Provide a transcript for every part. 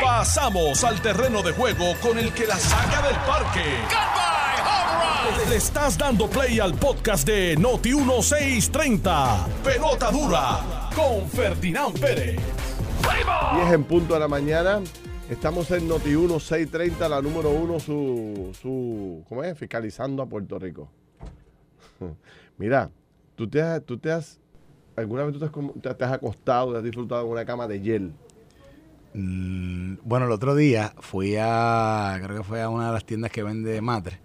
Pasamos al terreno de juego con el que la saca del parque. Le estás dando play al podcast de Noti 1630. Pelota dura con Ferdinand Pérez. 10 en punto de la mañana. Estamos en Noti 1630, la número uno, su, su, ¿cómo es? Fiscalizando a Puerto Rico. Mira, tú te has, tú te has, alguna vez tú te has, te has acostado, te has disfrutado en una cama de hiel. Mm, Bueno, el otro día fui a, creo que fue a una de las tiendas que vende matre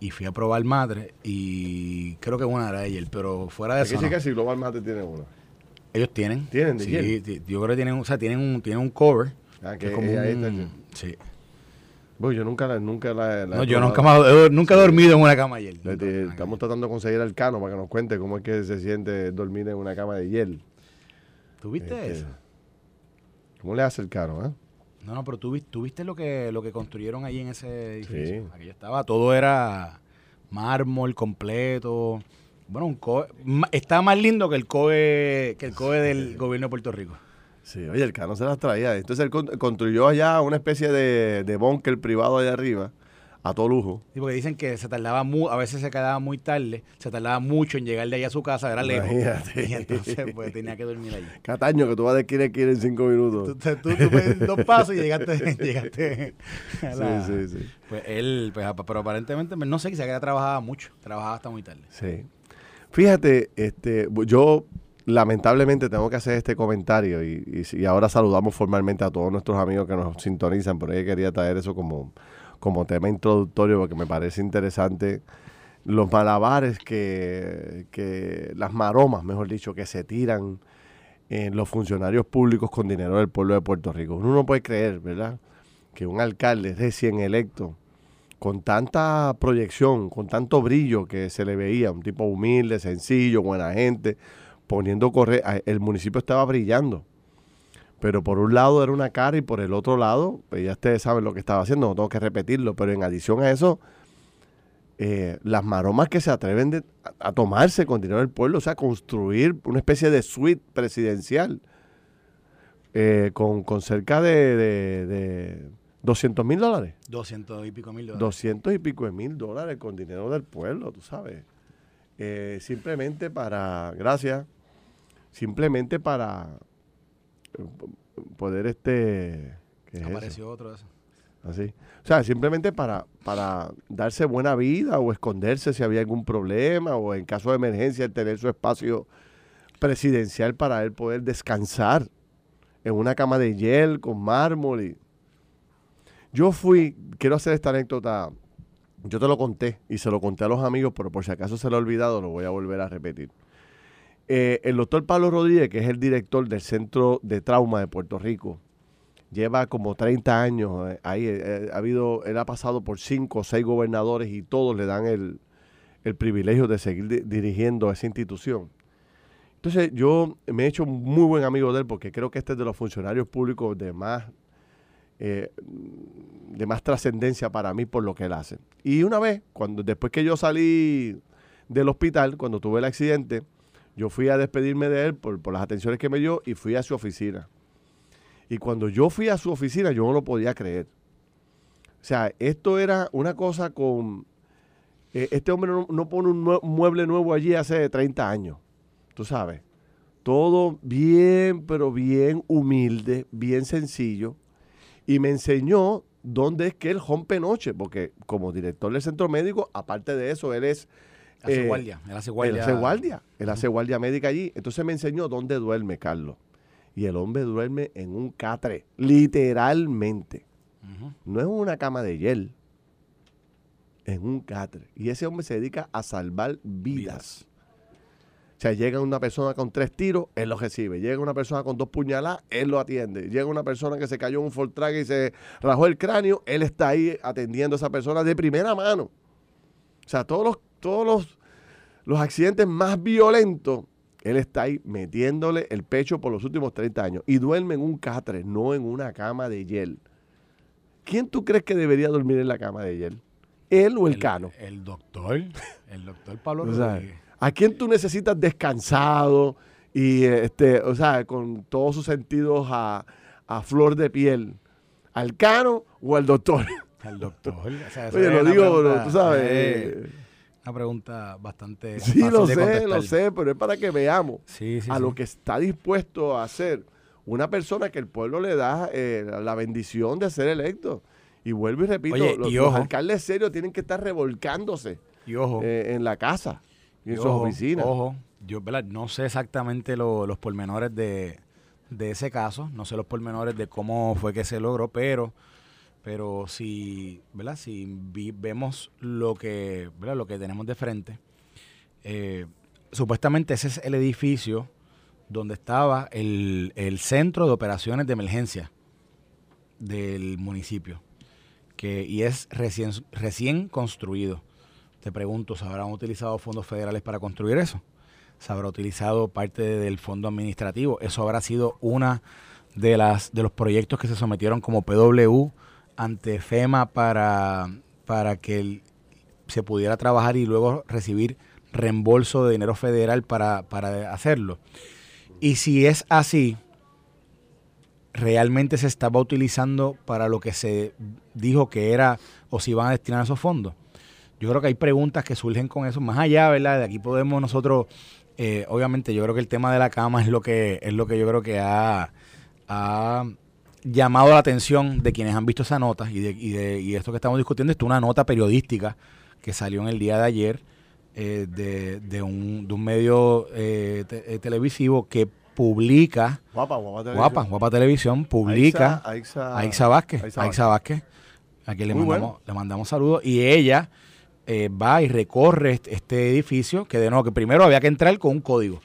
y fui a probar matre y creo que una era ella, pero fuera de eso sí no. que si Global Mate tiene uno. ellos tienen. ¿Tienen de sí, yo creo que tienen, o sea, tienen un, tienen un cover. Ah, que que es como un- está sí. Bueno, yo nunca la, nunca la, la No, he yo nunca, me- he- nunca he dormido en una cama. Le- Nunca te- en una cama estamos tratando de conseguir al Cano para que nos cuente cómo es que se siente dormir en una cama de hiel. hiel. ¿Tú viste Este, eso? ¿Cómo le hace el eh? No, no, pero tú, tú viste lo que, lo que construyeron allí en ese edificio. Sí. Aquello estaba, todo era mármol completo. Bueno, un COE, está más lindo que el COE, que el COE del gobierno de Puerto Rico. Sí, oye, el Cano se las traía. Entonces él con- construyó allá una especie de, de búnker privado allá arriba, a todo lujo. Sí, porque dicen que se tardaba mu a veces se quedaba muy tarde, se tardaba mucho en llegar de allá a su casa, era lejos. Imagínate. Y entonces pues tenía que dormir allí. Cataño, que tú vas de esquina a esquina en cinco Tú, minutos. tú, tú puedes dos pasos y llegaste, llegaste a la- Sí, sí, sí. Pues él, pues, pero aparentemente, no sé, que ella trabajaba mucho, trabajaba hasta muy tarde. Sí. Fíjate, este, yo lamentablemente tengo que hacer este comentario y, y- y ahora saludamos formalmente a todos nuestros amigos que nos sintonizan, pero yo quería traer eso como, como tema introductorio porque me parece interesante los malabares que, que, las maromas, mejor dicho, que se tiran en los funcionarios públicos con dinero del pueblo de Puerto Rico. Uno no puede creer, ¿verdad? Que un alcalde recién electo con tanta proyección, con tanto brillo que se le veía, un tipo humilde, sencillo, buena gente, poniendo correr, el municipio estaba brillando. Pero por un lado era una cara y por el otro lado, pues ya ustedes saben lo que estaba haciendo, no tengo que repetirlo, pero en adición a eso, eh, las maromas que se atreven de- a, a tomarse con dinero del pueblo, o sea, construir una especie de suite presidencial eh, con, con cerca de, de, de 200 mil dólares. Doscientos y pico mil dólares. 200 y pico de mil dólares con dinero del pueblo, tú sabes. Eh, simplemente para, gracias, simplemente para poder este... ¿qué es eso? Apareció otro de. Así. O sea, simplemente para, para darse buena vida o esconderse si había algún problema o en caso de emergencia el tener su espacio presidencial para él poder descansar en una cama de hiel con mármol. Y... Yo fui, quiero hacer esta anécdota, yo te lo conté y se lo conté a los amigos, pero por si acaso se lo he olvidado, lo voy a volver a repetir. Eh, el doctor Pablo Rodríguez, que es el director del Centro de Trauma de Puerto Rico, lleva como 30 años eh, ahí. eh, ha habido, él ha pasado por cinco o seis gobernadores y todos le dan el, el privilegio de seguir di- dirigiendo esa institución. Entonces yo me he hecho muy buen amigo de él porque creo que este es de los funcionarios públicos de más eh, de más trascendencia para mí por lo que él hace. Y una vez, cuando después que yo salí del hospital, cuando tuve el accidente, yo fui a despedirme de él por, por las atenciones que me dio y fui a su oficina. Y cuando yo fui a su oficina, yo no lo podía creer. O sea, esto era una cosa con... eh, este hombre no, pone un mueble nuevo allí hace 30 años. Tú sabes. Todo bien, pero bien humilde, bien sencillo. Y me enseñó dónde es que él rompe noche, porque como director del centro médico, aparte de eso, él es Hace Eh, guardia. Él hace él guardia. hace guardia. Él hace guardia médica allí. Entonces me enseñó dónde duerme Carlos. Y el hombre duerme en un catre, literalmente. No es una cama de hiel, en un catre. Y ese hombre se dedica a salvar vidas. Vidas. O sea, llega una persona con tres tiros, él lo recibe. Llega una persona con dos puñaladas, él lo atiende. Llega una persona que se cayó en un Fortrack y se rajó el cráneo, él está ahí atendiendo a esa persona de primera mano. O sea, todos los, todos los, los accidentes más violentos, él está ahí metiéndole el pecho por los últimos 30 años. Y duerme en un catre, no en una cama de hiel. ¿Quién tú crees que debería dormir en la cama de hiel? ¿Él o el, cano? El doctor. El doctor Pablo O sea, Rodríguez. ¿A quién tú necesitas descansado y este, o sea, con todos sus sentidos a, a flor de piel? ¿Al cano o al doctor? Al doctor. O sea, Oye, lo digo, pregunta, tú sabes. eh, una pregunta bastante. sí, fácil lo de sé, contestar. lo sé, pero es para que veamos Sí, sí, a sí. lo que está dispuesto a hacer una persona que el pueblo le da eh, la- bendición de ser electo. Y vuelvo y repito, Oye, los, y los ojo. alcaldes serios tienen que estar revolcándose Y ojo. eh, en la casa y en sus oficinas. Ojo, yo ¿verdad? no sé exactamente lo- los pormenores de, de ese caso, no sé los pormenores de cómo fue que se logró, pero pero si, ¿verdad? Si vemos lo que, ¿verdad? lo que tenemos de frente, eh, supuestamente ese es el edificio donde estaba el, el centro de operaciones de emergencia del municipio, que y es recién, recién construido. Te pregunto, ¿se habrán utilizado fondos federales para construir eso? ¿Se habrá utilizado parte del fondo administrativo? Eso habrá sido una de las de los proyectos que se sometieron como PW ante FEMA para, para que se pudiera trabajar y luego recibir reembolso de dinero federal para, para hacerlo. Y si es así, realmente se estaba utilizando para lo que se dijo que era o si iban a destinar esos fondos. Yo creo que hay preguntas que surgen con eso. Más allá, ¿verdad? De aquí podemos nosotros, eh, obviamente, yo creo que el tema de la cama es lo que es lo que yo creo que ha, ha llamado la atención de quienes han visto esa nota y de, y de y esto que estamos discutiendo. Esto es una nota periodística que salió en el día de ayer eh, de, de un, de un medio eh, te- eh, televisivo que publica, Guapa, guapa televisión. guapa, guapa televisión, publica Aixa, a Aixa Vázquez. Aixa a Aixa Vázquez, a quien le Muy mandamos, bueno. le mandamos saludos. Y ella eh, va y recorre este, este edificio, que de nuevo, que primero había que entrar con un código.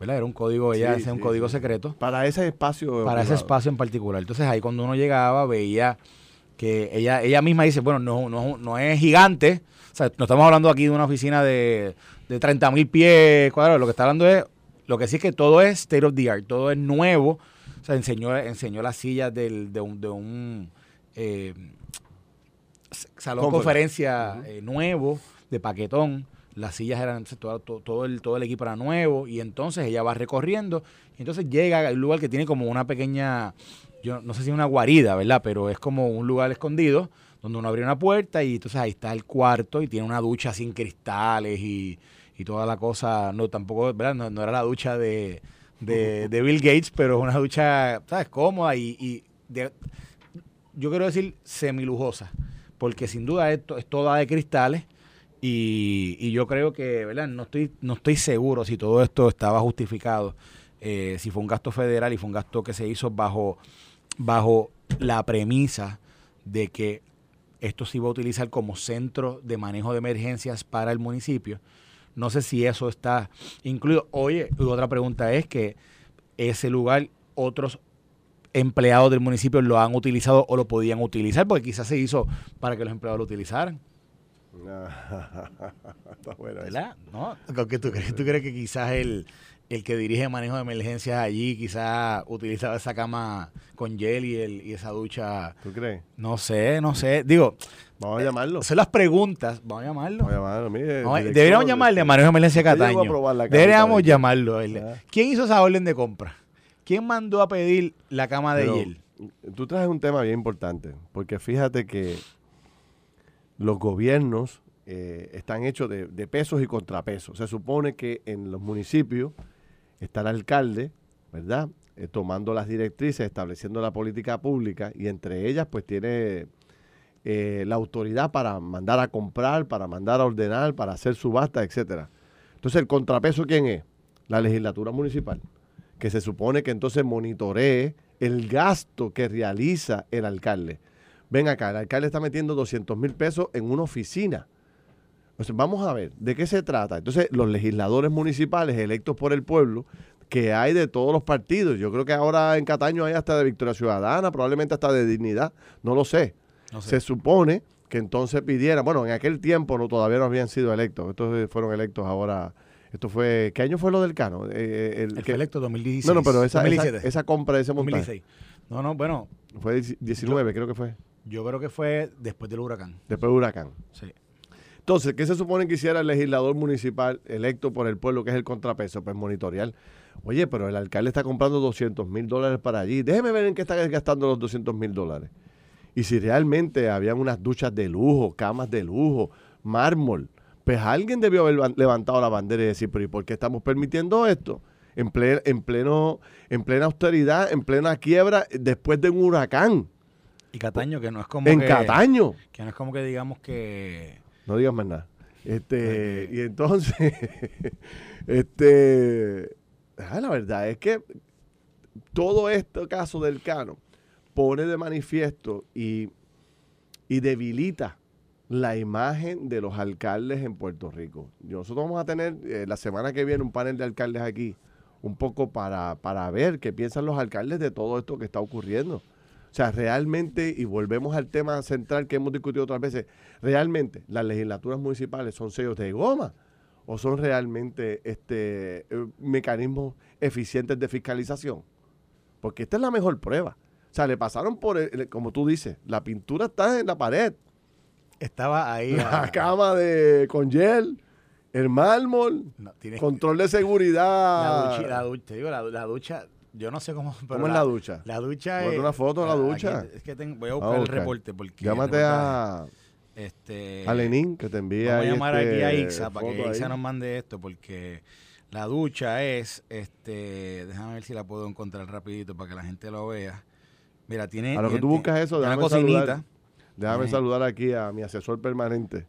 ¿Verdad? Era un código, ella Sí, hacía un sí, código sí. secreto Para ese espacio. para ese espacio en particular. Entonces ahí cuando uno llegaba veía que ella ella misma dice, bueno, no, no, no es gigante, o sea, no estamos hablando aquí de una oficina de, de 30 mil pies cuadrados, lo que está hablando es, lo que sí es que todo es state of the art, todo es nuevo, o sea, enseñó, enseñó las sillas del, de un, de un eh, salón de Conference. conferencia eh, nuevo, de paquetón, las sillas eran, todo, todo- todo el, todo el equipo era nuevo, y entonces ella va recorriendo, y entonces llega a un lugar que tiene como una pequeña, yo no sé si es una guarida, ¿verdad? Pero es como un lugar escondido, donde uno abre una puerta, y entonces ahí está el cuarto, y tiene una ducha sin cristales, y, y toda la cosa, no, tampoco, ¿verdad? No, no era la ducha de, de, de Bill Gates, pero es una ducha, ¿sabes? Cómoda y, y de- yo quiero decir semilujosa, porque sin duda esto es toda de cristales y, y yo creo que, ¿verdad? No estoy, no estoy seguro si todo esto estaba justificado, eh, si fue un gasto federal y fue un gasto que se hizo bajo, bajo la premisa de que esto se iba a utilizar como centro de manejo de emergencias para el municipio. No sé si eso está incluido. Oye, otra pregunta es que ese lugar otros empleados del municipio lo han utilizado o lo podían utilizar, porque quizás se hizo para que los empleados lo utilizaran, Está bueno. ¿verdad? ¿No? ¿Qué tú, crees, ¿Tú crees que quizás el, el que dirige manejo de emergencias allí quizás utilizaba esa cama con gel y, el, y esa ducha? ¿Tú crees? No sé, no sé. Digo, Vamos a llamarlo. son las preguntas. Vamos a llamarlo. Vamos a llamarlo. Mire, a- deberíamos llamarle a Manejo de Emergencia a Cataño. Deberíamos de- llamarlo. a. Ah. ¿Quién hizo esa orden de compra? ¿Quién mandó a pedir la cama de Pero gel? Tú traes un tema bien importante, porque fíjate que los gobiernos eh, están hechos de, pesos y contrapesos. Se supone que en los municipios está el alcalde, ¿verdad? Eh, tomando las directrices, estableciendo la política pública y entre ellas pues tiene eh, la autoridad para mandar a comprar, para mandar a ordenar, para hacer subasta, etcétera. Entonces, ¿el contrapeso quién es? La legislatura municipal, que se supone que entonces monitoree el gasto que realiza el alcalde. Ven acá, el alcalde está metiendo 200 mil pesos en una oficina. Entonces, vamos a ver, ¿de qué se trata? Entonces, los legisladores municipales electos por el pueblo, que hay de todos los partidos, yo creo que ahora en Cataño hay hasta de Victoria Ciudadana, probablemente hasta de Dignidad, no lo sé. No sé. Se supone que entonces pidieran, bueno, en aquel tiempo no todavía no habían sido electos, estos eh, fueron electos ahora, esto fue, ¿qué año fue lo del Cano? Eh, el, El que- electo 2016. no, no, pero esa, esa, 2017. esa compra de ese montaje 2016. No, no, bueno, fue 19, creo que fue, yo creo que fue después del huracán. después del huracán. Sí. Entonces, ¿qué se supone que hiciera el legislador municipal electo por el pueblo, que es el contrapeso? Pues monitorear. Oye, pero el alcalde está comprando 200 mil dólares para allí. Déjeme ver en qué está gastando los 200 mil dólares. Y si realmente habían unas duchas de lujo, camas de lujo, mármol, pues alguien debió haber van- levantado la bandera y decir, pero ¿y por qué estamos permitiendo esto? En, ple- en, pleno, en plena austeridad, en plena quiebra, después de un huracán, Y Cataño, que no es como en que, Cataño. que no es como que digamos que No digas más nada. Este, y entonces, este, ah, la verdad es que todo este caso del Cano pone de manifiesto y, y debilita la imagen de los alcaldes en Puerto Rico. Nosotros vamos a tener eh, la semana que viene un panel de alcaldes aquí, un poco para, para ver qué piensan los alcaldes de todo esto que está ocurriendo. O sea, realmente, y volvemos al tema central que hemos discutido otras veces, realmente las legislaturas municipales son sellos de goma o son realmente este eh, mecanismos eficientes de fiscalización. Porque esta es la mejor prueba. O sea, le pasaron por, el- como tú dices, la pintura está en la pared, estaba ahí. la cama de con gel, el mármol, no, control de la seguridad. ducha, la ducha, te digo, la, la ducha, yo no sé cómo. pero ¿Cómo es la ducha? La ducha es. una foto de la aquí- ducha. es que tengo- voy a Vamos buscar el reporte porque. Llámate a, Este, a Lenín, que te envía Vamos a llamar este, aquí a Ixa para que Ixa ahí. nos mande esto porque la ducha es, este, déjame ver si la puedo encontrar rapidito para que la gente lo vea. Mira, tiene... A lo que tú buscas eso, tiene una déjame saludar. cocinita. Déjame saludar aquí a mi asesor permanente.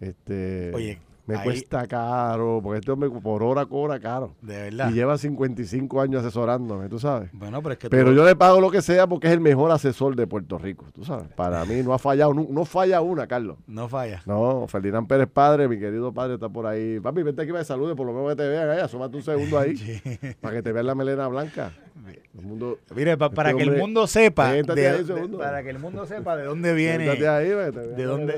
Este, Oye, me ahí- cuesta caro, porque este hombre por hora cobra caro. De verdad. Y lleva 55 años asesorándome, tú sabes. Bueno, pero es que Pero tú- yo le pago lo que sea porque es el mejor asesor de Puerto Rico, tú sabes. Para mí no ha fallado, no, no falla una, Carlos. no falla. No, Ferdinand Pérez padre, mi querido padre está por ahí. Papi, vente aquí para que salude, por lo menos que te vean ahí, asómate un segundo ahí, para que te vean la melena blanca. El mundo, Mire, pa- para Este que el mundo sepa, de- de- para que el mundo sepa de dónde viene. Ahí, para ¿De la dónde?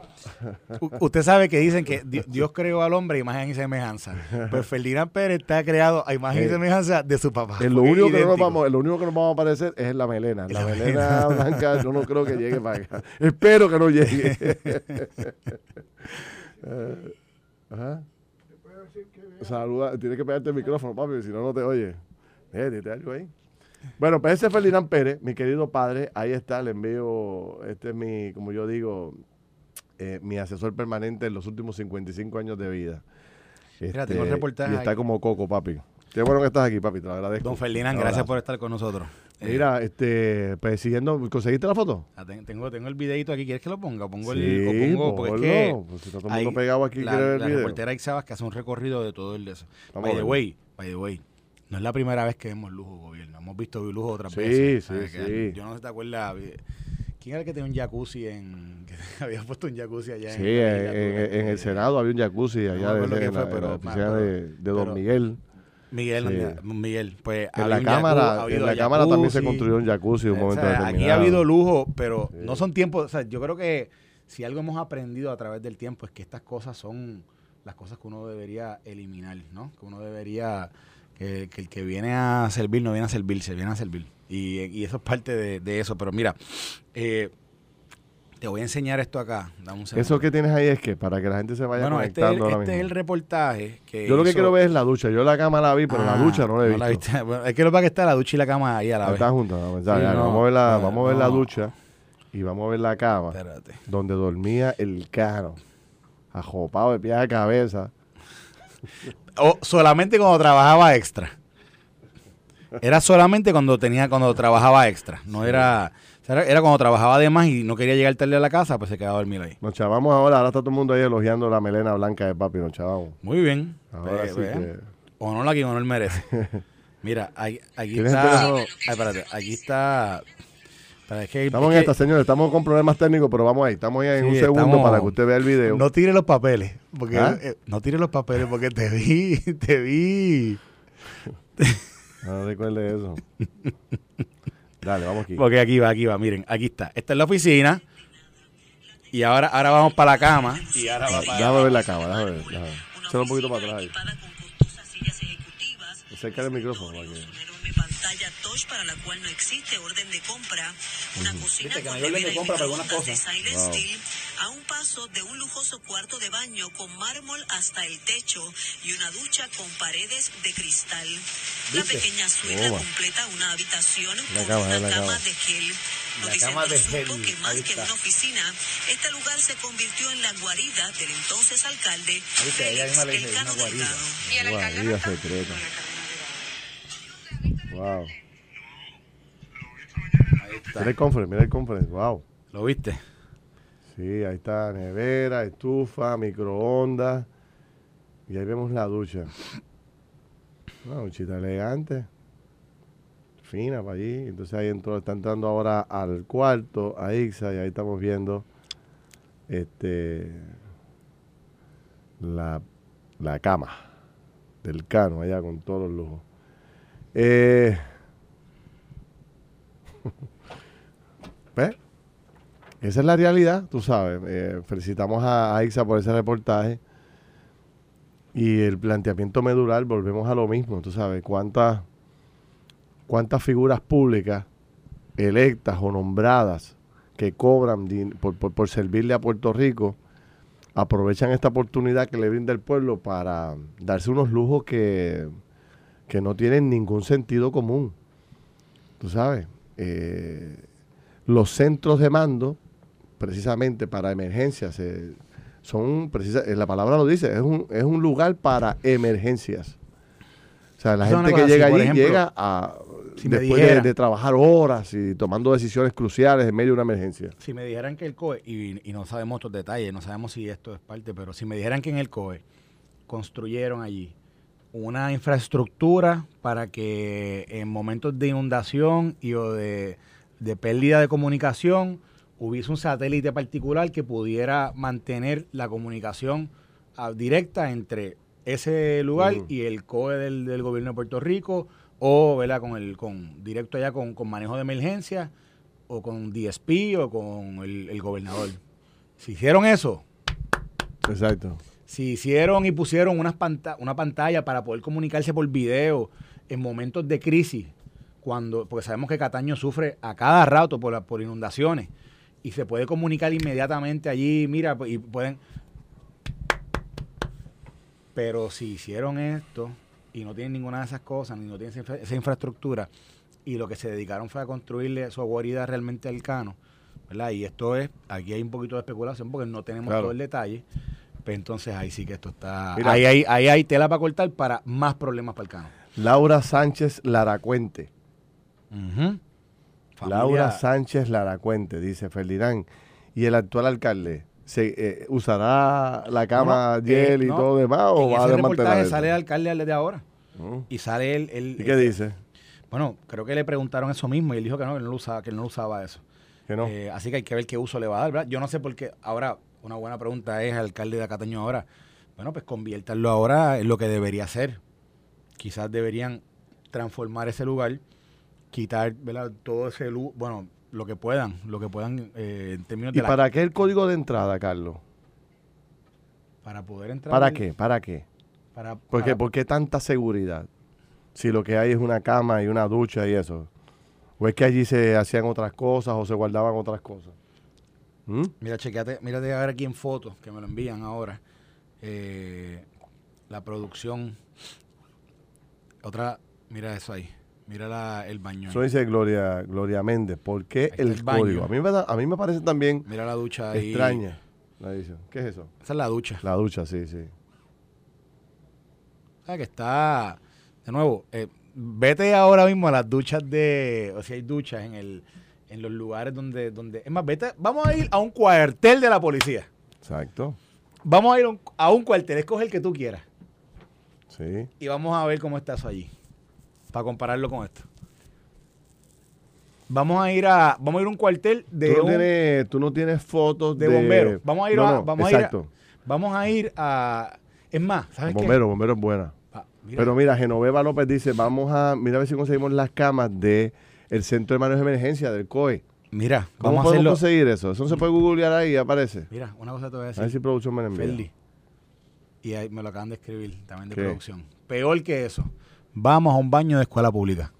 U- Usted sabe que dicen que Di- Dios creó al hombre a imagen y semejanza. Pues Ferdinand Pérez está creado a imagen y Eh, semejanza de su papá. Lo único que no vamos, lo único que nos vamos a aparecer es en la melena. La, La melena blanca yo no creo que llegue para acá. Espero que no llegue. Ajá. Saluda, tienes que pegarte el micrófono, papi, si no, no te oye. Eh, dite algo ahí. Bueno, pues ese es Ferdinand Pérez, mi querido padre. Ahí está, le envío, este es mi, como yo digo, eh, mi asesor permanente en los últimos 55 años de vida. Mira, tengo el Este, reportaje Y está como coco, papi. Qué bueno que estás aquí, papi, te lo agradezco. Don Ferdinand, gracias por estar con nosotros. Eh, Mira, este, pues siguiendo, ¿conseguiste la foto? ah, ten- tengo, tengo el videito aquí. ¿Quieres que lo ponga? Pongo el, Sí, o pongo, porque es que pues si está todo el mundo pegado aquí, la, quiere ver el la video. reportera Ixabas que hace un recorrido de todo el de eso. Vamos by the way, by the way, no es la primera vez que vemos lujo gobierno. Hemos visto lujo otras Sí, veces. sí. Que sí. Yo no sé si te acuerdas. Eh, ¿Quién era el que tenía un jacuzzi en. que había puesto un jacuzzi allá Sí, en, en, la en- en el Senado había un jacuzzi allá de, qué en fue, la, en pero- la oficina pero- de, de Don pero- Miguel. Miguel, Sí. Miguel, pues En había la un cámara, ha en la cámara también se construyó un jacuzzi en un O momento sea, determinado. aquí ha habido lujo, pero Sí. no son tiempos. O sea, yo creo que si algo hemos aprendido a través del tiempo es que estas cosas son las cosas que uno debería eliminar, ¿no? Que uno debería. Que, que el que viene a servir no viene a servirse, viene a servir. Y, y eso es parte de, de eso. Pero mira, eh, te voy a enseñar esto acá. Dame un segundo. Eso que tienes ahí es que para que la gente se vaya bueno, este, es el, conectando este es el reportaje que. Yo lo que hizo- quiero ver es la ducha. Yo la cama la vi, pero la Ah, ducha no la he visto. viste. Bueno, es que lo que está la ducha y la cama ahí a la vez. Están juntas. vamos, Sí, ya, no, vamos a ver, la, vamos a ver la ducha y vamos a ver la cama Espérate. donde dormía el cano. Ajopado de pie a cabeza. O solamente cuando trabajaba extra. Era solamente cuando tenía, cuando trabajaba extra. No era, era, era cuando trabajaba de más y no quería llegar tarde a la casa, pues se quedaba a dormir ahí. Nos chavamos ahora. Ahora está todo el mundo ahí elogiando la melena blanca de papi. Nos chavamos. Muy bien. Ahora Pues, sí pues, que... Honor a quien honor merece. Mira, aquí, aquí ¿Tienes el está. Ay, espérate, aquí está. espérate, es que- Estamos es en que esta, señores. Estamos con problemas técnicos, pero vamos ahí. Estamos ahí en Sí, un segundo estamos- para que usted vea el video. No tire los papeles. Porque, ¿Ah? eh, no tire los papeles porque te vi, te vi. No recuerde eso. Dale, vamos aquí. Porque aquí va, aquí va, miren, aquí está. Esta es la oficina. Y ahora, ahora vamos para la cama. Y ahora va para Déjame ver la cama, déjame ver. Déjame ver. Échalo un poquito para atrás Acerca el micrófono. Para que... pantalla touch para la cual no existe orden de compra, una cocina Viste que no con nevera y compra para algunas microondas de. Silent Wow. Steel, a un paso de un lujoso cuarto de baño con mármol hasta el techo y una ducha con paredes de cristal. La ¿Viste? pequeña suite la completa una habitación La con cama, una la cama de gel. La Noticentro cama de supo gel, que más que una oficina, este lugar se convirtió en la guarida del entonces alcalde Viste, ella misma le Félix dice, Elcano una guarida. Delgado. Y el alcalde Wow. Ahí está. Mira el conference, mira el conference. Wow. ¿Lo viste? Sí, ahí está nevera, estufa, microondas. Y ahí vemos la ducha. Una duchita elegante. Fina para allí. Entonces ahí entró, está entrando ahora al cuarto, a Ixa, y ahí estamos viendo este la, la cama del cano allá con todos los lujos. Eh, ¿Ves? Esa es la realidad, tú sabes. Eh, felicitamos a, a Ixa por ese reportaje. Y el planteamiento medular, volvemos a lo mismo, tú sabes. ¿Cuántas, cuántas figuras públicas electas o nombradas que cobran por, por- por servirle a Puerto Rico aprovechan esta oportunidad que le brinda el pueblo para darse unos lujos que, que no tienen ningún sentido común? Tú sabes. Eh, los centros de mando, precisamente para emergencias, eh, son, precisa, eh, la palabra lo dice, es un, es un lugar para emergencias. O sea, la gente que llega allí ejemplo, llega a, si después de trabajar horas y tomando decisiones cruciales en medio de una emergencia. Si me dijeran que el COE, y, y no sabemos estos detalles, no sabemos si esto es parte, pero si me dijeran que en el COE construyeron allí una infraestructura para que en momentos de inundación y o de, de pérdida de comunicación hubiese un satélite particular que pudiera mantener la comunicación ah, directa entre ese lugar y el COE del, del gobierno de Puerto Rico o ¿verdad? con el con directo allá con, con manejo de emergencia o con DSP o con el, el gobernador. Si hicieron eso, Exacto. Si hicieron y pusieron unas panta- una pantalla para poder comunicarse por video en momentos de crisis, cuando, porque sabemos que Cataño sufre a cada rato por, la- por inundaciones, y se puede comunicar inmediatamente allí, mira, y pueden... Pero si hicieron esto y no tienen ninguna de esas cosas, ni no tienen esa, infra- esa infraestructura, y lo que se dedicaron fue a construirle su guarida realmente al cano, ¿verdad? Y esto es, aquí hay un poquito de especulación porque no tenemos Claro. todo el detalle, pues entonces ahí sí que esto está... Mira. ahí, hay, ahí hay tela para cortar para más problemas para el cano. Laura Sánchez Laracuente. Ujú. Laura Sánchez Laracuente, dice Ferdinand. Y el actual alcalde, ¿se, eh, ¿usará la cama No, Yel eh, y no. todo demás o en va a ese desmantelar reportaje sale el alcalde al de ahora Mm. y sale él, él- ¿Y qué dice? bueno creo que le preguntaron eso mismo y él dijo que no que no lo usaba que no usaba eso Que no. Eh, así que hay que ver qué uso le va a dar ¿verdad? yo no sé por qué ahora una buena pregunta es alcalde de Acataño ahora bueno pues conviértanlo ahora en lo que debería ser quizás deberían transformar ese lugar quitar ¿verdad? todo ese luz bueno lo que puedan lo que puedan eh, en términos ¿Y de la- para qué el código de entrada, Carlos? para poder entrar ¿Para qué? ¿Para qué? para, ¿Por qué, para- por qué tanta seguridad? Si lo que hay es una cama y una ducha y eso. ¿O es que allí se hacían otras cosas o se guardaban otras cosas? ¿Mm? Mira, chequeate, mírate a ver aquí en fotos que me lo envían ahora. Eh, la producción. Otra, mira eso ahí. Mira la- el baño. Eso dice Gloria, Gloria Méndez. ¿Por qué el, el código? A mí, me da- a mí me parece también Mira la ducha ahí. extraña la edición. ¿Qué es eso? Esa es la ducha. La ducha, sí, sí. O sea, que está. De nuevo, eh, vete ahora mismo a las duchas de. O sea, hay duchas en el en los lugares donde. donde Es más, vete. Vamos a ir a un cuartel de la policía. Exacto. Vamos a ir a un, cuartel. Escoge el que tú quieras. Sí. Y vamos a ver cómo está eso allí. Para compararlo con esto. Vamos a ir a, vamos a ir a un cuartel de, tú, no un- tienes, tú no tienes fotos de de, bomberos. Vamos a ir No, a, no, vamos a ir a- exacto. vamos a ir a, es más, ¿sabes qué? Bombero, bombero es buena. Ah, mira, Pero mira, Genoveva López dice, vamos a, mira a ver si conseguimos las camas de el Centro de Manejo de Emergencia del COE. mira, ¿Cómo vamos a podemos hacerlo. conseguir eso? Eso no se puede googlear ahí y aparece. Mira, una cosa te voy a A decir. ver si producción me la envía. Ferdi. Y ahí me lo acaban de escribir también de ¿Qué? producción. Peor que eso. Vamos a un baño de escuela pública.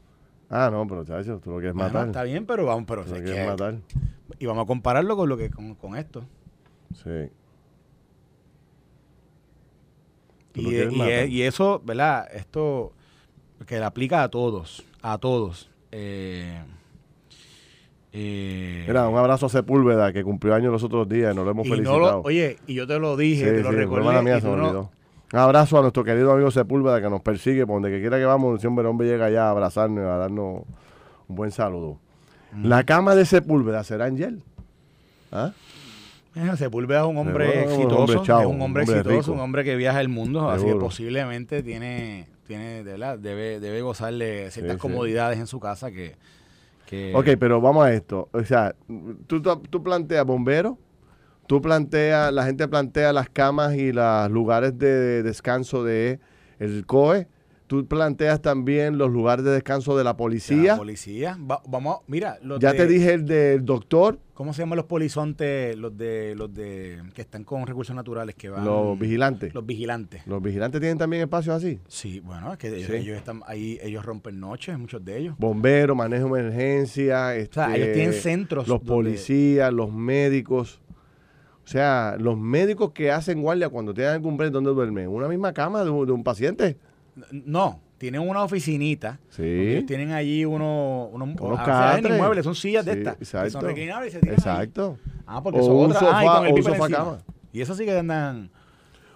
Ah, no, pero chacho, tú lo quieres Bueno, matar. está bien, pero vamos, pero Tú lo es quieres que- matar. y vamos a compararlo con lo que con, con esto. Sí. Y, y eso, ¿verdad? Esto que le aplica a todos, a todos. Eh, eh, Mira, un abrazo a Sepúlveda, que cumplió años los otros días, nos lo hemos y no felicitado. lo, oye, y yo te lo dije, Sí, te lo sí, recordé. mía, y se no-. Un abrazo a nuestro querido amigo Sepúlveda que nos persigue, por donde que quiera que vamos, si hombre, hombre llega allá a abrazarnos y a darnos un buen saludo. La cama de Sepúlveda será en gel. ¿Ah? Sepúlveda es un hombre Seguro, un exitoso, hombre chavo, es un hombre un hombre exitoso, rico. un hombre que viaja el mundo, así que posiblemente tiene, tiene, de verdad, debe, debe gozarle ciertas Sí, sí. comodidades en su casa que, que Ok, pero vamos a esto. O sea, tú, tú, planteas bomberos, tú planteas, la gente plantea las camas y los lugares de descanso de el COE, tú planteas también los lugares de descanso de la la policía. policía, va- vamos, a- mira, los ya de- te dije el del doctor, ¿cómo se llaman los polizontes, los de, los de, que están con recursos naturales, que van, los vigilantes. los vigilantes? Los vigilantes tienen también espacios así. Sí, bueno, es que ellos, Sí. ellos están ahí, ellos rompen noches, muchos de ellos. Bomberos, manejo de emergencia. O sea, ellos este, tienen centros Los donde- policías, los médicos. O sea, los médicos que hacen guardia cuando tienen algún break, ¿dónde duermen? ¿En una misma cama de un, de un paciente? No, tienen una oficinita. Sí. tienen allí unos, unos, Unos a inmuebles, son sillas de estas. que exacto. son reclinables y se tiran ahí. Exacto. Ah, porque O son un otras. Ah, y sofá- con el o un sofá cama. Y eso sí que andan.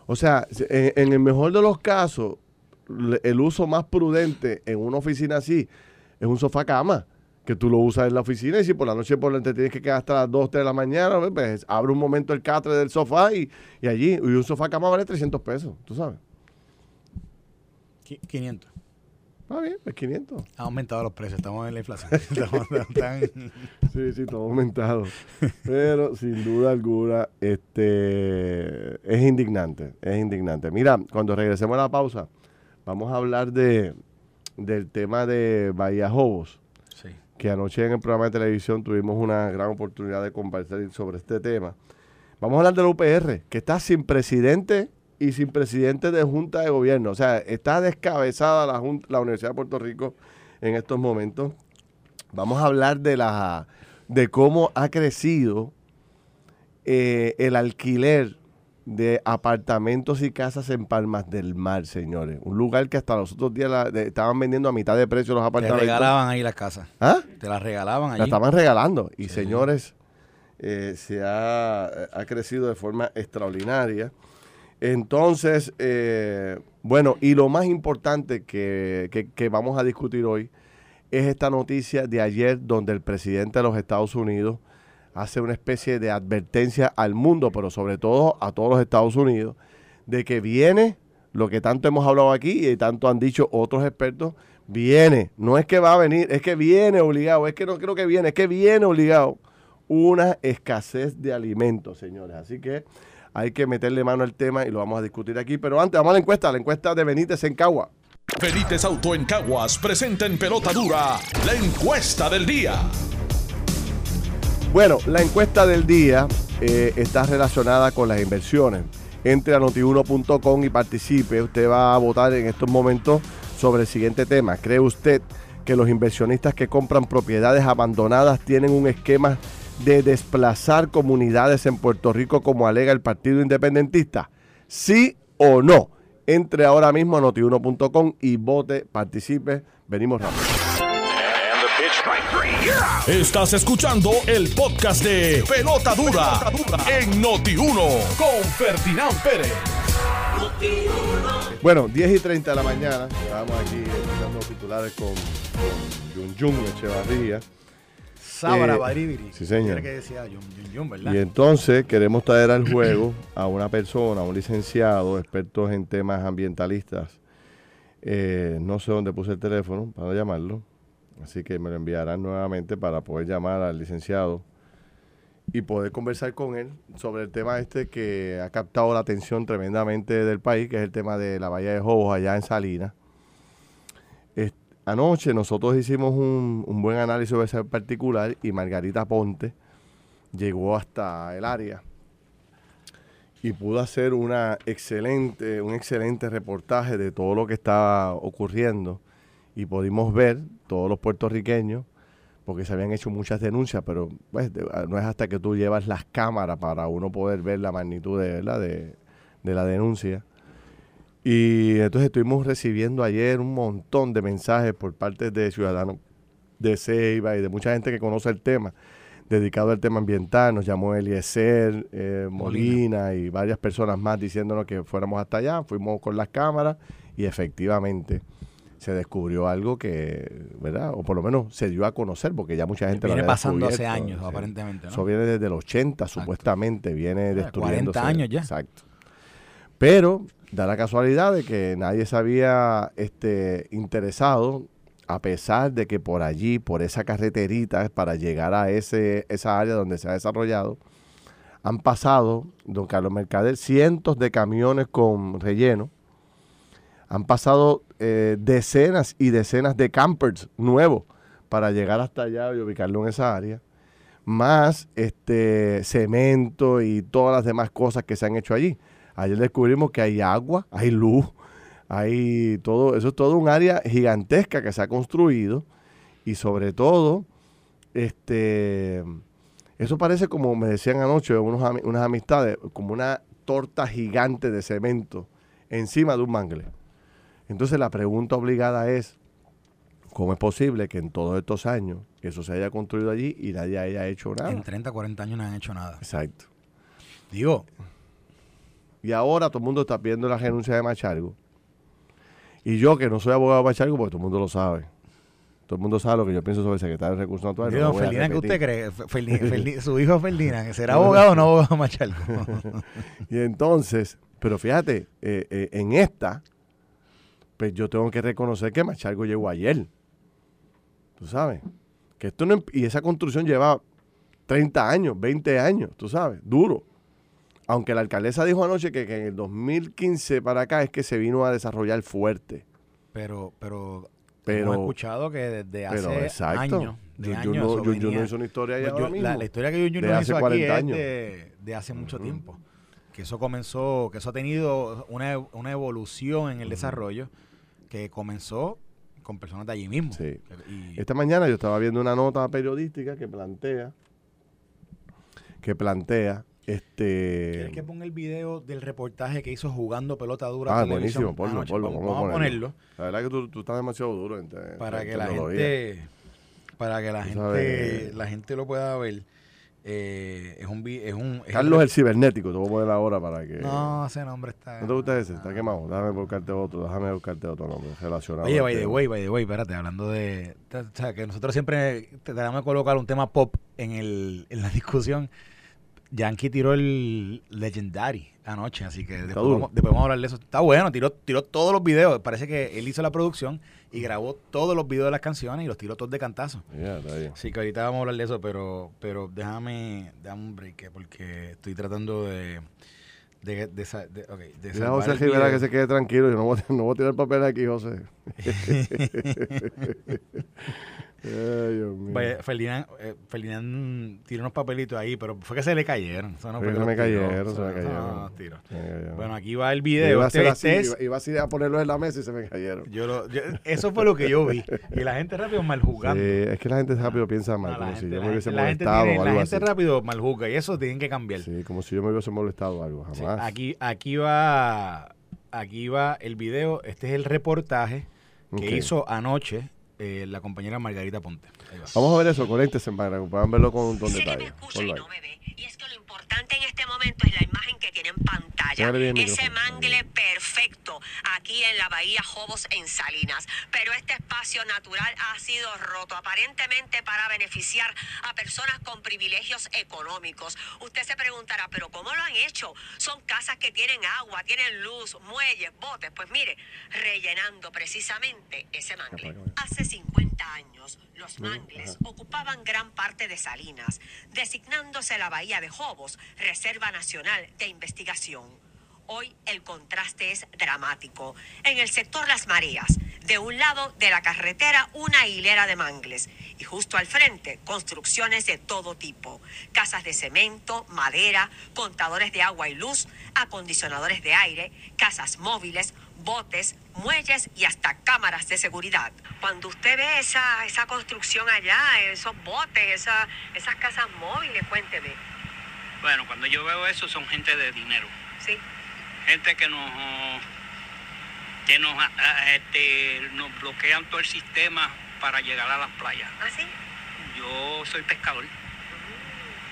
O sea, se- en, en el mejor de los casos, el uso más prudente en una oficina así es un sofá cama, que tú lo usas en la oficina y si por la noche por la te tienes que quedar hasta las 2, 3 de la mañana, pues abre un momento el catre del sofá y, y allí, y un sofá cama vale 300 pesos, tú sabes. Qui- 500. Está bien, pues 500. Han aumentado los precios, estamos en la inflación. Estamos tan- Sí, sí, todo aumentado. Pero sin duda alguna, este es indignante, es indignante. Mira, cuando regresemos a la pausa, vamos a hablar de del tema de Bahía Jobos, Sí. que anoche en el programa de televisión tuvimos una gran oportunidad de conversar sobre este tema. Vamos a hablar de la UPR, que está sin presidente y sin presidente de Junta de Gobierno. O sea, está descabezada la, Jun- la Universidad de Puerto Rico en estos momentos. Vamos a hablar de la de cómo ha crecido eh, el alquiler de apartamentos y casas en Palmas del Mar, señores. Un lugar que hasta los otros días la- de- estaban vendiendo a mitad de precio los Te apartamentos. regalaban ahí las casas. ¿Ah? Te las regalaban La allí. estaban regalando. Y Sí. señores, eh, se ha, ha crecido de forma extraordinaria. Entonces, eh, bueno, y lo más importante que, que- que vamos a discutir hoy es esta noticia de ayer donde el presidente de los Estados Unidos hace una especie de advertencia al mundo, pero sobre todo a todos los Estados Unidos, de que viene lo que tanto hemos hablado aquí y tanto han dicho otros expertos, viene, no es que va a venir, es que viene obligado, es que no creo que viene, es que viene obligado una escasez de alimentos, señores. Así que hay que meterle mano al tema y lo vamos a discutir aquí. Pero antes, vamos a la encuesta, la encuesta de Benítez en Cagua. Benítez Auto en Caguas presenta en pelota dura la encuesta del día. Bueno, la encuesta del día eh, está relacionada con las inversiones. Entre a notiuno.com y participe. Usted va a votar en estos momentos sobre el siguiente tema. ¿Cree usted que los inversionistas que compran propiedades abandonadas tienen un esquema de desplazar comunidades en Puerto Rico como alega el Partido Independentista? ¿Sí o no? Entre ahora mismo a notiuno.com y vote, participe. Venimos rápido. Estás escuchando el podcast de Pelota Dura, en Noti1 con Ferdinand Pérez. Bueno, 10 y 30 de la mañana, estábamos aquí escuchando titulares con, con Jun Jun Echevarría. Sábara, Eh, Baribiri. sí, señor. Que decía Yum, ¿verdad? Y entonces queremos traer al juego a una persona, a un licenciado, experto en temas ambientalistas. Eh, no sé dónde puse el teléfono para llamarlo, así que me lo enviarán nuevamente para poder llamar al licenciado y poder conversar con él sobre el tema este que ha captado la atención tremendamente del país, que es el tema de la bahía de Jobos allá en Salinas. Anoche nosotros hicimos un, un buen análisis sobre ese particular y Margarita Ponte llegó hasta el área y pudo hacer una excelente, un excelente reportaje de todo lo que estaba ocurriendo y pudimos ver todos los puertorriqueños, porque se habían hecho muchas denuncias, pero pues, de- no es hasta que tú llevas las cámaras para uno poder ver la magnitud de, ¿verdad? de, de la denuncia. Y entonces estuvimos recibiendo ayer un montón de mensajes por parte de ciudadanos de Ceiba y de mucha gente que conoce el tema, dedicado al tema ambiental. Nos llamó Eliezer, eh, Molina y varias personas más diciéndonos que fuéramos hasta allá. Fuimos con las cámaras y efectivamente se descubrió algo que, ¿verdad? O por lo menos se dio a conocer porque ya mucha gente lo Viene había pasando hace años, sí. aparentemente, ¿no? Eso viene desde el 80, supuestamente, viene Ah, destruyéndose. 40 años ya. Exacto. Pero da la casualidad de que nadie se había este, interesado, a pesar de que por allí, por esa carreterita, para llegar a ese, esa área donde se ha desarrollado, han pasado, don Carlos Mercader, cientos de camiones con relleno. Han pasado eh, decenas y decenas de campers nuevos para llegar hasta allá y ubicarlo en esa área. Más este cemento y todas las demás cosas que se han hecho allí. Ayer descubrimos que hay agua, hay luz, hay todo, eso es todo un área gigantesca que se ha construido y sobre todo, este, eso parece como me decían anoche unos, unas amistades, como una torta gigante de cemento encima de un mangle. Entonces la pregunta obligada es, ¿cómo es posible que en todos estos años eso se haya construido allí y nadie haya hecho nada? En 30, 40 años no han hecho nada. Exacto. Digo, Y ahora todo el mundo está pidiendo la renuncia de Machargo. Y yo, que no soy abogado de Machargo, porque todo el mundo lo sabe. Todo el mundo sabe lo que yo pienso sobre el secretario de Recursos Naturales. digo, no Ferdinand, ¿qué usted cree? Fe- Ferdi- Ferdi- su hijo Ferdinand, ¿será abogado o no abogado Machalco? Y entonces, pero fíjate, eh, eh, en esta, pues yo tengo que reconocer que Machargo llegó ayer. Tú sabes. Que esto no, em- y esa construcción lleva 30 años, 20 años, tú sabes, duro. Aunque la alcaldesa dijo anoche que, que en el 2015 para acá es que se vino a desarrollar fuerte. Pero, pero, Pero- hemos escuchado que desde hace Pero exacto. años, de años, no- no hice una historia ahí ahora yo- mismo, la, la historia que yo de hace hizo aquí 40 es años. de, de hace mucho tiempo. Que eso comenzó, que eso ha tenido una, una evolución en el desarrollo que comenzó con personas de allí mismo. Sí. Y- Esta mañana yo estaba viendo una nota periodística que plantea, que plantea, este... ¿Quieres que ponga el video del reportaje que hizo jugando pelota dura Ah, buenísimo, ponlo, ponlo, Vamos, vamos a ponerlo. La verdad que tú, tú estás demasiado duro en, para que la gente para que la gente sabes. la gente lo pueda ver. Eh, es un es un es Carlos el cibernético, te voy a poner ahora para que... No, ese nombre está ¿No te gusta ese? Está quemado. Déjame buscarte otro, déjame buscarte otro nombre relacionado. Oye, by the tema. way, by the way, espérate, hablando de... O sea, que nosotros siempre tratamos de colocar un tema pop en, el, en la discusión. Yankee tiró el Legendary anoche, así que después vamos, después vamos a hablar de eso. Está bueno, tiró, tiró todos los videos. Parece que él hizo la producción y grabó todos los videos de las canciones y los tiró todos de cantazo. Bien. Así que ahorita vamos a hablar de eso, pero, pero déjame, dame un break, porque estoy tratando de... De, de, de- a José Rivera que se quede tranquilo. Yo no voy, no voy a tirar papel aquí, José. Ay, Ferdinand, eh, Ferdinand tiró unos papelitos ahí, pero fue que se le cayeron. No Fue que me cayeron, se me cayeron. Bueno, aquí va el video. iba a Este- hacer así, es- iba, iba así a ponerlos en la mesa y se me cayeron. yo lo- yo- eso fue lo que yo vi. Y la gente rápido mal jugando. Sí, es que la gente rápido piensa mal, No, como si yo me hubiese molestado tiene- o la algo gente así. rápido mal juzga y eso tienen que cambiar. Sí, como si yo me hubiese molestado o algo, Sí, jamás. aquí, aquí va aquí va el video. Este es el reportaje que hizo anoche eh, la compañera Margarita Ponte. Vamos a ver eso, conéctense para que puedan verlo con un montón importante en este momento es la imagen que tiene en pantalla. Bien Ese mangle perfecto aquí en la bahía Jobos en Salinas. Pero este espacio natural ha sido roto aparentemente para beneficiar a personas con privilegios económicos. Usted se preguntará, pero ¿cómo lo han hecho? Son casas que tienen agua, tienen luz, muelles, botes. Pues mire, rellenando precisamente ese mangle. Hace 50 años, los mangles ocupaban gran parte de Salinas, designándose la bahía de Jobos, Reserva Nacional de Investigación. Hoy el contraste es dramático. En el sector Las Mareas, de un lado de la carretera una hilera de mangles y justo al frente construcciones de todo tipo. Casas de cemento, madera, contadores de agua y luz, acondicionadores de aire, casas móviles, botes, muelles y hasta cámaras de seguridad. Cuando usted ve esa, esa construcción allá, esos botes, esa, esas casas móviles, cuénteme. Bueno, cuando yo veo eso son gente de dinero. Sí. Gente que nos que nos, ah, ah, este, nos bloquean todo el sistema para llegar a las playas. ¿Ah, sí? Yo soy pescador.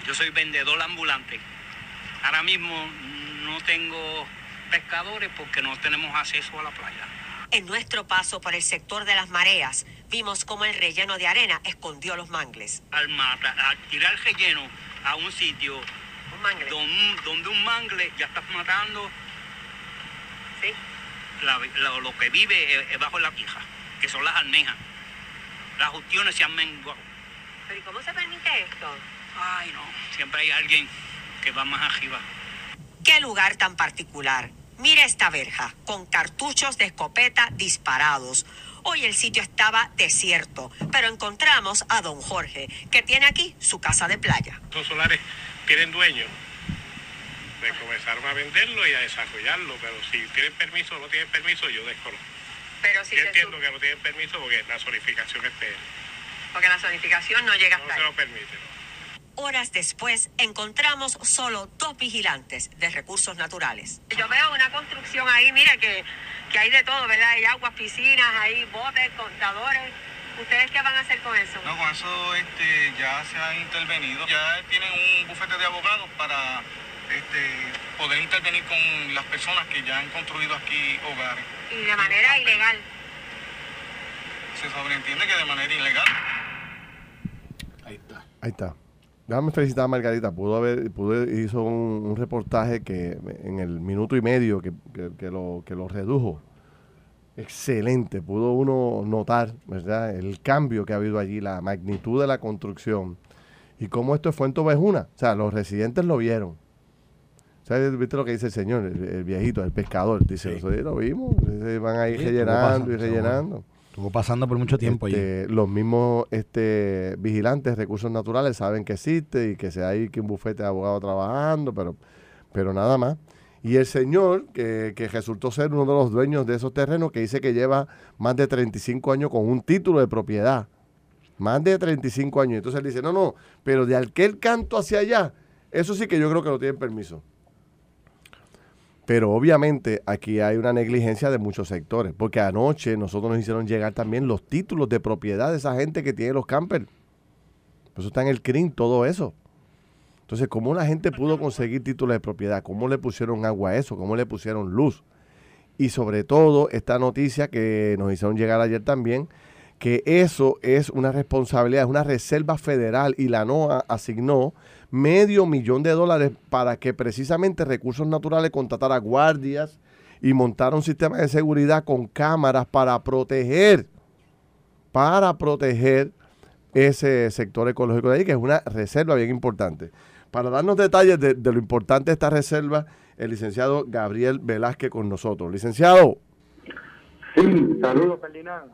Yo soy vendedor ambulante. Ahora mismo no tengo pescadores porque no tenemos acceso a la playa. En nuestro paso por el sector de las mareas, vimos cómo el relleno de arena escondió los mangles. Al, mata, al tirar relleno a un sitio Un mangle. don- donde un mangle ya estás matando Sí. la- lo, lo que vive bajo la tierra, que son las almejas. Las justiones se han menguado. ¿Pero y cómo se permite esto? Ay, no, siempre hay alguien que va más arriba. ¿Qué lugar tan particular? Mira esta verja, con cartuchos de escopeta disparados. Hoy el sitio estaba desierto, pero encontramos a don Jorge, que tiene aquí su casa de playa. Estos solares tienen dueños. Me comenzaron a venderlo y a desarrollarlo, pero si tienen permiso o no tienen permiso, yo desconozco. Pero si Yo entiendo que no tienen permiso porque la zonificación es PR. porque la zonificación no llega No se lo permite. ¿no? Horas después encontramos solo dos vigilantes de recursos naturales. Yo veo una construcción ahí, mira que, que hay de todo, ¿verdad? Hay aguas, piscinas, hay botes, contadores. ¿Ustedes qué van a hacer con eso? No, con eso este, ya se ha intervenido. Ya tienen un bufete de abogados para este, poder intervenir con las personas que ya han construido aquí hogares. Y de manera ilegal. Se sobreentiende que de manera ilegal. Ahí está. Ahí está. Déjame felicitar a Margarita. Pudo haber, pudo, hizo un, un reportaje que en el minuto y medio que, que- que lo, que lo redujo. Excelente. Pudo uno notar, ¿verdad? El cambio que ha habido allí, la magnitud de la construcción y cómo esto fue en Tobejuna. O sea, los residentes lo vieron. ¿Sabes? ¿Viste lo que dice el señor, el, el viejito, el pescador? Dice, Sí. "Sí, lo vimos. Se van a ir rellenando y rellenando. Pasando por mucho tiempo. Este, los mismos este, vigilantes recursos naturales saben que existe y que se hay que un bufete de abogados trabajando, pero, pero nada más. Y el señor, que, que resultó ser uno de los dueños de esos terrenos, que dice que lleva más de 35 años con un título de propiedad. Más de 35 años. Entonces él dice, no, no, pero de aquel canto hacia allá, eso sí que yo creo que no tienen permiso. Pero obviamente aquí hay una negligencia de muchos sectores, porque anoche nosotros nos hicieron llegar también los títulos de propiedad de esa gente que tiene los campers. Eso está en el CRIM, todo eso. Entonces, ¿cómo la gente pudo conseguir títulos de propiedad? ¿Cómo le pusieron agua a eso? ¿Cómo le pusieron luz? Y sobre todo, esta noticia que nos hicieron llegar ayer también, que eso es una responsabilidad, es una reserva federal y la NOAA asignó medio millón de dólares para que precisamente Recursos Naturales contratara guardias y montara un sistema de seguridad con cámaras para proteger, para proteger ese sector ecológico de ahí, que es una reserva bien importante. Para darnos detalles de, lo importante de esta reserva, el licenciado Gabriel Velázquez con nosotros. Licenciado, Sí, saludos, Ferdinand.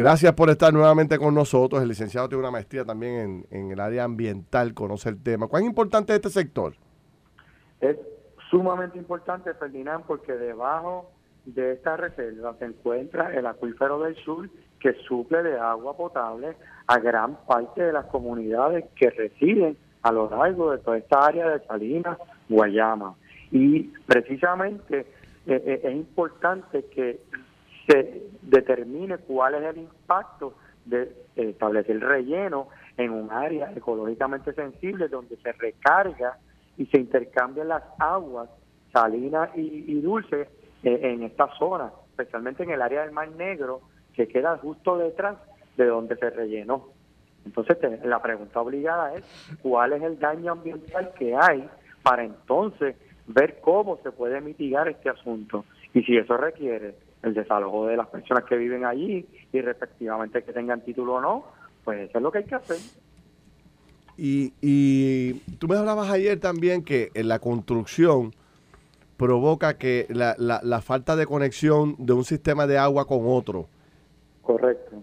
Gracias por estar nuevamente con nosotros. El licenciado tiene una maestría también en, en el área ambiental, conoce el tema. ¿Cuán importante es este sector? Es sumamente importante, Ferdinand, porque debajo de esta reserva se encuentra el acuífero del sur que suple de agua potable a gran parte de las comunidades que residen a lo largo de toda esta área de Salinas, Guayama. Y precisamente eh, eh, es importante que se determine cuál es el impacto de establecer relleno en un área ecológicamente sensible donde se recarga y se intercambian las aguas salinas y, dulces eh, en esta zona, especialmente en el área del Mar Negro, que queda justo detrás de donde se rellenó. Entonces, la pregunta obligada es, ¿cuál es el daño ambiental que hay para entonces ver cómo se puede mitigar este asunto? Y si eso requiere el desalojo de las personas que viven allí y respectivamente que tengan título o no, pues eso es lo que hay que hacer. Y, y tú me hablabas ayer también que en la construcción provoca que la, la- la falta de conexión de un sistema de agua con otro. Correcto.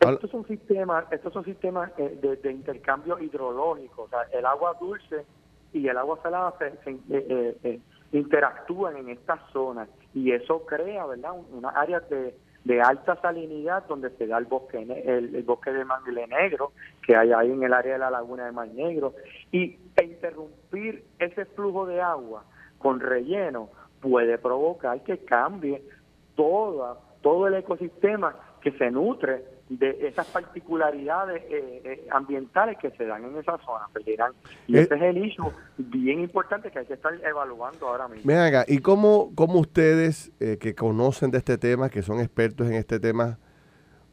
Estos son sistemas, estos son sistemas eh, de, de intercambio hidrológico, o sea, el agua dulce y el agua salada se, se- eh, eh, eh, interactúan en estas zonas y eso crea, ¿verdad? Unas áreas de, de alta salinidad donde se da el bosque el, bosque de mangle negro que hay ahí en el área de la laguna de Mar Negro y e interrumpir ese flujo de agua con relleno puede provocar que cambie toda todo el ecosistema que se nutre de esas particularidades eh, eh, ambientales que se dan en esa zona, Y eh, ese es el issue bien importante que hay que estar evaluando ahora mismo. Venga, ¿y cómo, cómo ustedes que conocen de este tema, que son expertos en este tema,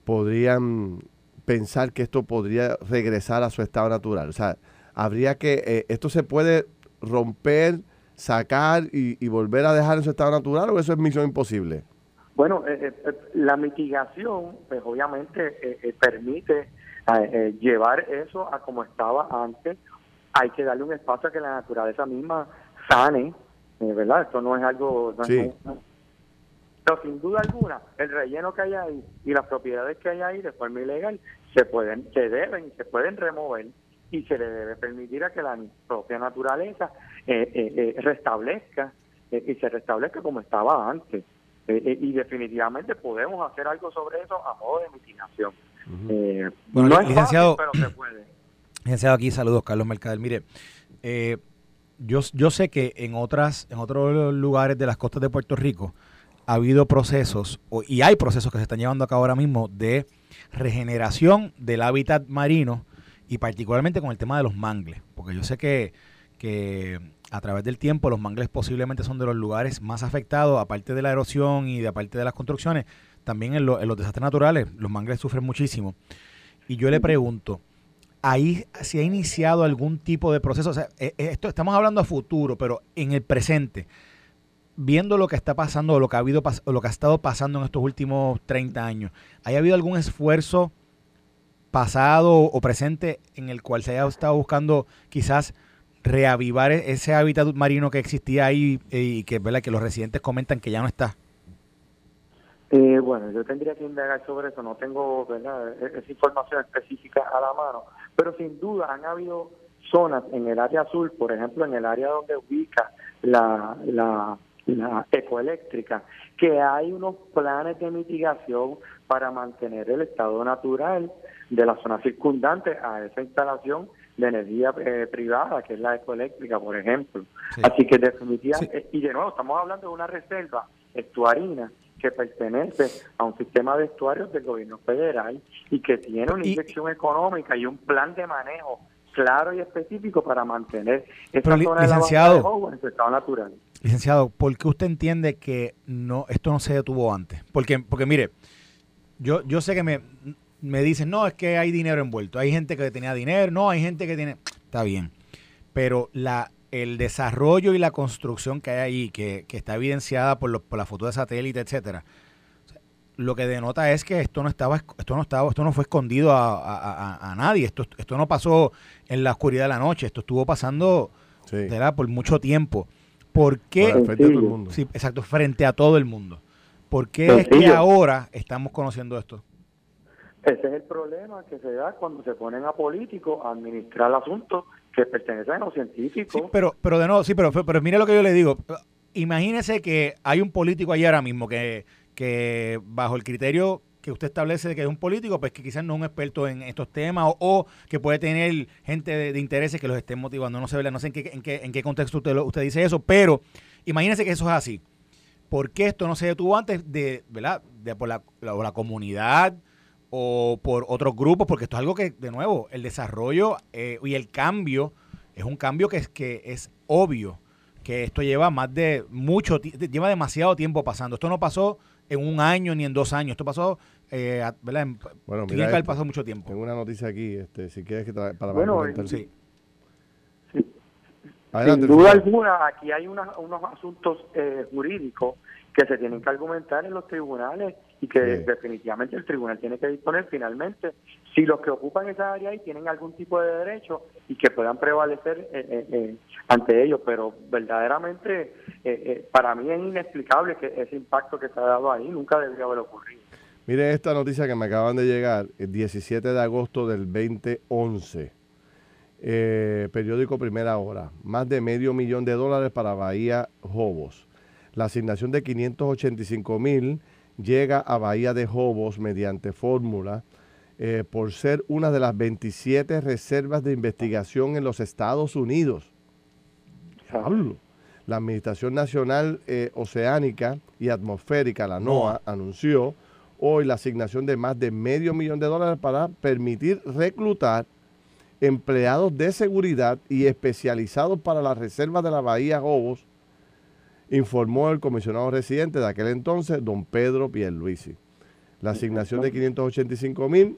podrían pensar que esto podría regresar a su estado natural? O sea, habría que, esto se puede romper, sacar y, y volver a dejar en su estado natural o eso es misión imposible? Bueno, eh, eh, eh, la mitigación, pues obviamente permite llevar eso a como estaba antes. Hay que darle un espacio a que la naturaleza misma sane, ¿verdad? Esto no es algo... pero sin duda alguna, el relleno que hay ahí y las propiedades que hay ahí de forma ilegal se pueden, se deben, se pueden remover y se le debe permitir a que la propia naturaleza restablezca y se restablezca como estaba antes. Eh, eh, y definitivamente podemos hacer algo sobre eso a modo de mitigación. Eh, bueno, licenciado, pero se puede. Licenciado, aquí saludos, Carlos Mercader. Mire, yo, yo sé que en otras en otros lugares de las costas de Puerto Rico ha habido procesos, y hay procesos que se están llevando a cabo ahora mismo, de regeneración del hábitat marino y particularmente con el tema de los mangles, porque yo sé que, que a través del tiempo los mangles posiblemente son de los lugares más afectados, aparte de la erosión y de aparte de las construcciones, también en, los desastres naturales los mangles sufren muchísimo. Y yo le pregunto, ahí se ha iniciado algún tipo de proceso, o sea, eh, eh, esto estamos hablando a futuro, pero en el presente, viendo lo que está pasando o lo que ha habido o lo que ha estado pasando en estos últimos 30 años, ¿ha habido algún esfuerzo pasado o presente en el cual se haya estado buscando quizás reavivar e-, ese hábitat marino que existía ahí eh, y que, ¿verdad? que los residentes comentan que ya no está? Eh, bueno, yo tendría que indagar sobre eso, no tengo ¿verdad? E-, esa información específica a la mano, pero sin duda han habido zonas en el área azul, por ejemplo, en el área donde ubica la, la ecoeléctrica, que hay unos planes de mitigación para mantener el estado natural de la zona circundante a esa instalación de energía eh, privada, que es la ecoeléctrica, por ejemplo. Así que definitivamente, y de nuevo, estamos hablando de una reserva estuarina que pertenece a un sistema de estuarios del gobierno federal y que tiene una inyección económica y un plan de manejo claro y específico para mantener esta zona licenciado, de en su estado natural. Licenciado, ¿por qué usted entiende que no esto no se detuvo antes? Porque, porque mire, yo, yo sé que me me dicen, no, es que hay dinero envuelto. Hay gente que tenía dinero, no, hay gente que tiene... Está bien. Pero la, el desarrollo y la construcción que hay ahí, que, está evidenciada por, por la foto de satélite, etcétera, lo que denota es que esto no estaba, esto no estaba, esto no fue escondido a, nadie. Esto, esto no pasó en la oscuridad de la noche. Esto estuvo pasando por mucho tiempo. ¿Por qué? frente a todo el mundo. Sí, exacto, frente a todo el mundo. ¿Por qué es que ahora estamos conociendo esto? Ese es el problema que se da cuando se ponen a políticos a administrar asuntos que pertenecen a los científicos. Sí, pero, pero de nuevo, sí, pero, pero mire lo que yo le digo. Imagínese que hay un político ahí ahora mismo que, que bajo el criterio que usted establece de que es un político, pues que quizás no es un experto en estos temas o, que puede tener gente de, intereses que los estén motivando. No sé, no sé en qué, en qué, en qué contexto usted, usted dice eso, pero imagínese que eso es así. ¿Por qué esto no se detuvo antes de, ¿verdad? De por la, la comunidad, o por otros grupos, porque esto es algo que, de nuevo, el desarrollo eh, y el cambio es un cambio que es, que es obvio, que esto lleva más de mucho, lleva demasiado tiempo pasando. Esto no pasó en un año ni en dos años, esto pasó, eh, ¿verdad? bueno, tiene que haber pasado mucho tiempo. Tengo una noticia aquí, este, si quieres que para bueno, sí. Sin duda alguna, aquí hay unos asuntos eh, jurídicos que se tienen que argumentar en los tribunales y que definitivamente el tribunal tiene que disponer finalmente si los que ocupan esa área ahí tienen algún tipo de derecho y que puedan prevalecer eh, eh, eh, ante ellos, pero verdaderamente para mí es inexplicable que ese impacto que se ha dado ahí nunca debería haber ocurrido. Mire esta noticia que me acaban de llegar, el 17 de agosto del 2011. Eh, periódico Primera Hora. Más de medio millón de dólares para Bahía Jobos. La asignación de 585 mil llega a Bahía de Jobos mediante fórmula eh, por ser una de las 27 reservas de investigación en los Estados Unidos. La Administración Nacional eh, Oceánica y Atmosférica, la NOAA, anunció hoy la asignación de más de medio millón de dólares para permitir reclutar empleados de seguridad y especializados para las reservas de la Bahía Jobos, informó el comisionado residente de aquel entonces, don Pedro Pierluisi. La asignación de 585 mil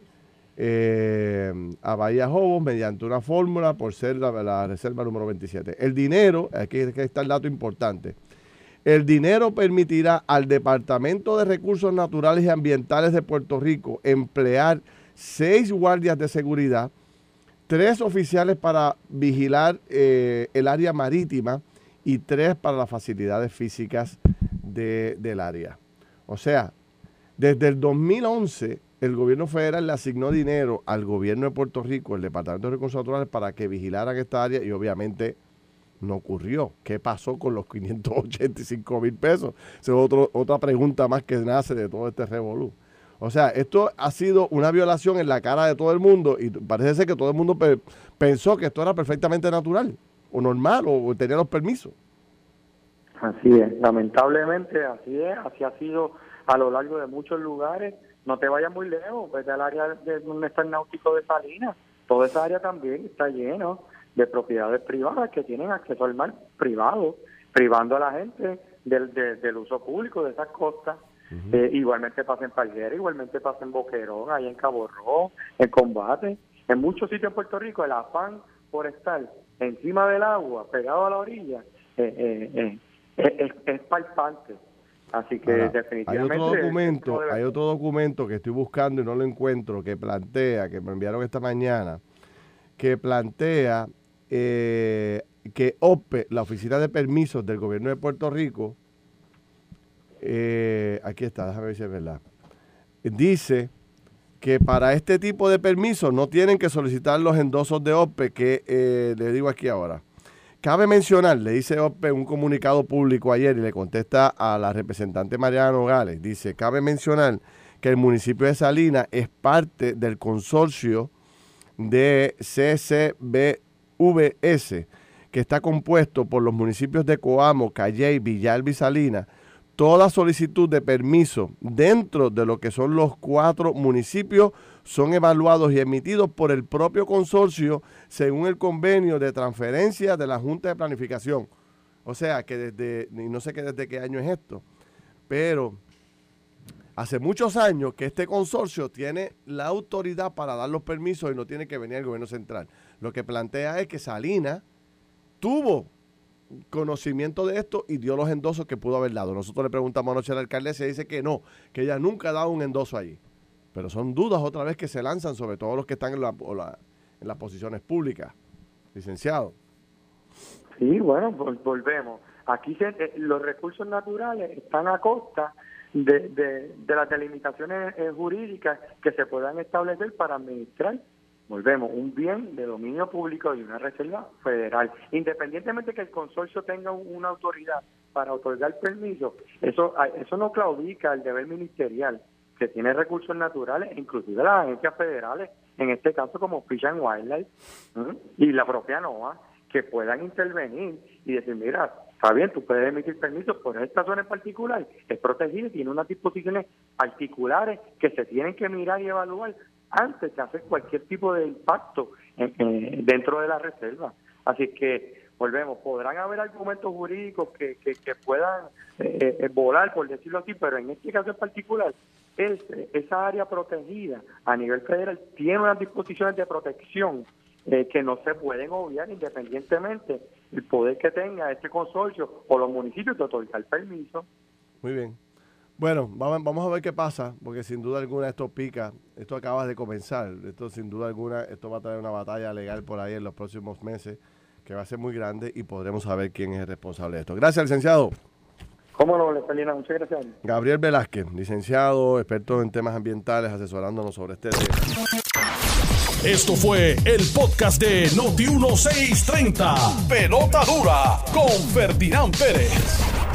eh, a Bahía Jobos mediante una fórmula por ser la, reserva número 27. El dinero, aquí, aquí está el dato importante, el dinero permitirá al Departamento de Recursos Naturales y Ambientales de Puerto Rico emplear seis guardias de seguridad, tres oficiales para vigilar eh, el área marítima y tres para las facilidades físicas del área. O sea, desde el 2011 el gobierno federal le asignó dinero al gobierno de Puerto Rico, el Departamento de Recursos Naturales, para que vigilaran esta área y obviamente no ocurrió. ¿Qué pasó con los 585 mil pesos? Esa es otra pregunta más que nace de todo este revolú. O sea, esto ha sido una violación en la cara de todo el mundo y parece ser que todo el mundo pensó que esto era perfectamente natural o normal o, tenía los permisos. Así es, lamentablemente así es, así ha sido a lo largo de muchos lugares. No te vayas muy lejos, vete al área de donde está el náutico de Salinas. Toda esa área también está lleno de propiedades privadas que tienen acceso al mar privado, privando a la gente del, del uso público de esas costas. Eh, igualmente pasa en Palguera, igualmente pasa en Boquerón, ahí en Cabo Rojo, en Combate. En muchos sitios en Puerto Rico el afán por estar encima del agua, pegado a la orilla, eh, eh, es, es, palpante. Así que definitivamente... Hay otro, documento, hay otro documento que estoy buscando y no lo encuentro, que plantea, que me enviaron esta mañana, que plantea eh, que OPE, la Oficina de Permisos del Gobierno de Puerto Rico, eh, aquí está, déjame ver si es verdad, dice que para este tipo de permisos no tienen que solicitar los endosos de OPE, que eh, le digo aquí ahora. Cabe mencionar, le dice OPE un comunicado público ayer y le contesta a la representante Mariana Nogales, dice, cabe mencionar que el municipio de Salinas es parte del consorcio de CCB VS, que está compuesto por los municipios de Coamo, Calley, Villalba y Salinas, toda solicitud de permiso dentro de lo que son los cuatro municipios son evaluados y emitidos por el propio consorcio según el convenio de transferencia de la Junta de Planificación. O sea que desde, no sé qué desde qué año es esto, pero hace muchos años que este consorcio tiene la autoridad para dar los permisos y no tiene que venir el gobierno central. Lo que plantea es que Salinas tuvo conocimiento de esto y dio los endosos que pudo haber dado. Nosotros le preguntamos anoche a la alcaldesa y dice que no, que ella nunca ha dado un endoso allí. Pero son dudas otra vez que se lanzan sobre todos los que están en, en las posiciones públicas. Licenciado. Sí, bueno, volvemos. Aquí eh, los recursos naturales están a costa de, de, las delimitaciones eh, jurídicas que se puedan establecer para administrar volvemos, un bien de dominio público y una reserva federal. Independientemente que el consorcio tenga una autoridad para otorgar permiso, eso, eso no claudica el deber ministerial que tiene recursos naturales, inclusive las agencias federales, en este caso como Fish and Wildlife y la propia NOAA, que puedan intervenir y decir, mira, está bien, tú puedes emitir permisos, por esta zona en particular es protegida y tiene unas disposiciones particulares que se tienen que mirar y evaluar antes de hacer cualquier tipo de impacto dentro de la reserva. Así que, volvemos, podrán haber argumentos jurídicos que, que, puedan eh, eh, volar, por decirlo así, pero en este caso en particular, es, esa área protegida a nivel federal tiene unas disposiciones de protección eh, que no se pueden obviar independientemente del poder que tenga este consorcio o los municipios de otorgar permiso. Muy bien. Bueno, vamos, a ver qué pasa, porque sin duda alguna esto pica, esto acaba de comenzar, esto sin duda alguna, esto va a traer una batalla legal por ahí en los próximos meses, que va a ser muy grande y podremos saber quién es el responsable de esto. Gracias, licenciado. ¿Cómo no, Felina? Muchas gracias. Gabriel Velázquez, licenciado, experto en temas ambientales, asesorándonos sobre este tema. Esto fue el podcast de Noti1630. Pelota dura con Ferdinand Pérez.